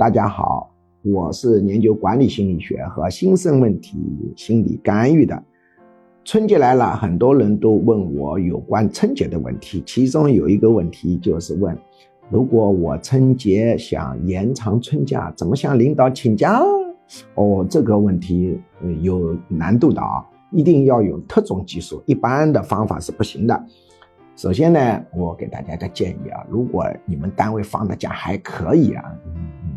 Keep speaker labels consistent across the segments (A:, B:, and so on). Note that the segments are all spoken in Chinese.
A: 大家好，我是研究管理心理学和新生问题心理干预的。春节来了，很多人都问我有关春节的问题，其中有一个问题就是问：如果我春节想延长春假，怎么向领导请假？哦，这个问题有难度的啊，一定要有特种技术，一般的方法是不行的。首先呢，我给大家个建议啊，如果你们单位放的假还可以啊。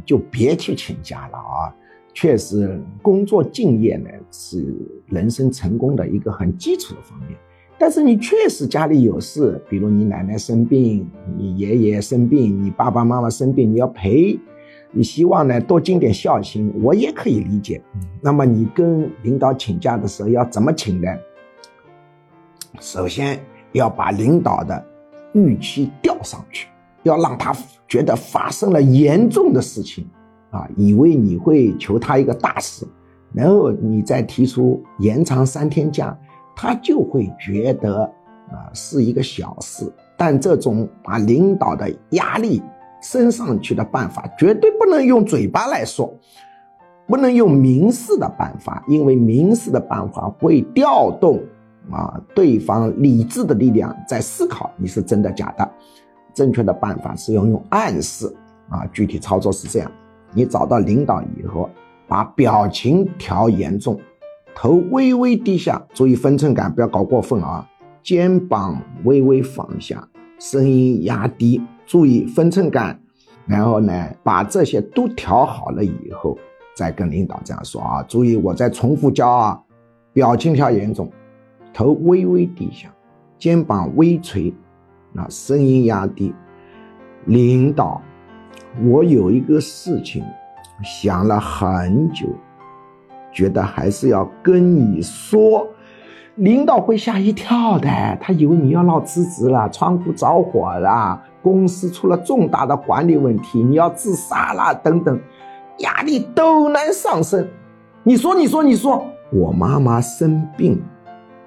A: 就别去请假了啊！确实，工作敬业呢是人生成功的一个很基础的方面。但是你确实家里有事，比如你奶奶生病，你爷爷生病，你爸爸妈妈生病，你要陪，你希望呢多尽点孝心，我也可以理解。那么你跟领导请假的时候要怎么请呢？首先要把领导的预期调上去。要让他觉得发生了严重的事情，啊，以为你会求他一个大事，然后你再提出延长三天假，他就会觉得啊是一个小事。但这种把领导的压力升上去的办法，绝对不能用嘴巴来说，不能用明示的办法，因为明示的办法会调动啊对方理智的力量在思考你是真的假的。正确的办法是要用暗示啊，具体操作是这样：你找到领导以后，把表情调严重，头微微低下，注意分寸感，不要搞过分啊。肩膀微微放下，声音压低，注意分寸感。然后呢，把这些都调好了以后，再跟领导这样说啊。注意，我再重复教啊，表情调严重，头微微低下，肩膀微垂。那声音压低，领导，我有一个事情想了很久，觉得还是要跟你说。领导会吓一跳的，他以为你要闹辞职了，仓库着火了，公司出了重大的管理问题，你要自杀了等等，压力陡然上升。你说，你说，你说，我妈妈生病，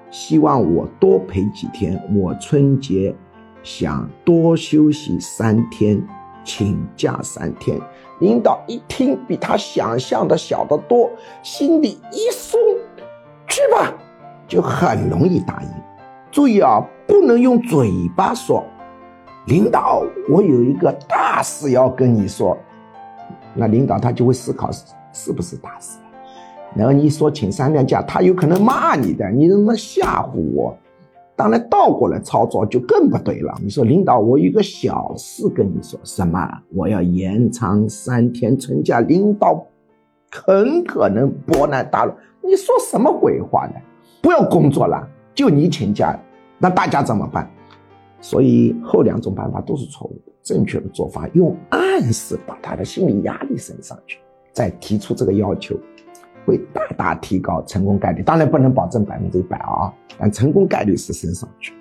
A: 希望我多陪几天，我春节。想多休息三天，请假三天。领导一听，比他想象的小得多，心里一松，去吧，就很容易答应。注意啊，不能用嘴巴说。领导，我有一个大事要跟你说。那领导他就会思考是不是大事，然后你说请三天假，他有可能骂你的，你怎么吓唬我？当然，倒过来操作就更不对了。你说，领导，我有个小事跟你说，什么？我要延长三天春假，领导很可能勃然大怒。你说什么鬼话呢？不要工作了，就你请假，那大家怎么办？所以后两种办法都是错误的。正确的做法，用暗示把他的心理压力升上去，再提出这个要求。会大大提高成功概率，当然不能保证百分之一百啊，但成功概率是升上去。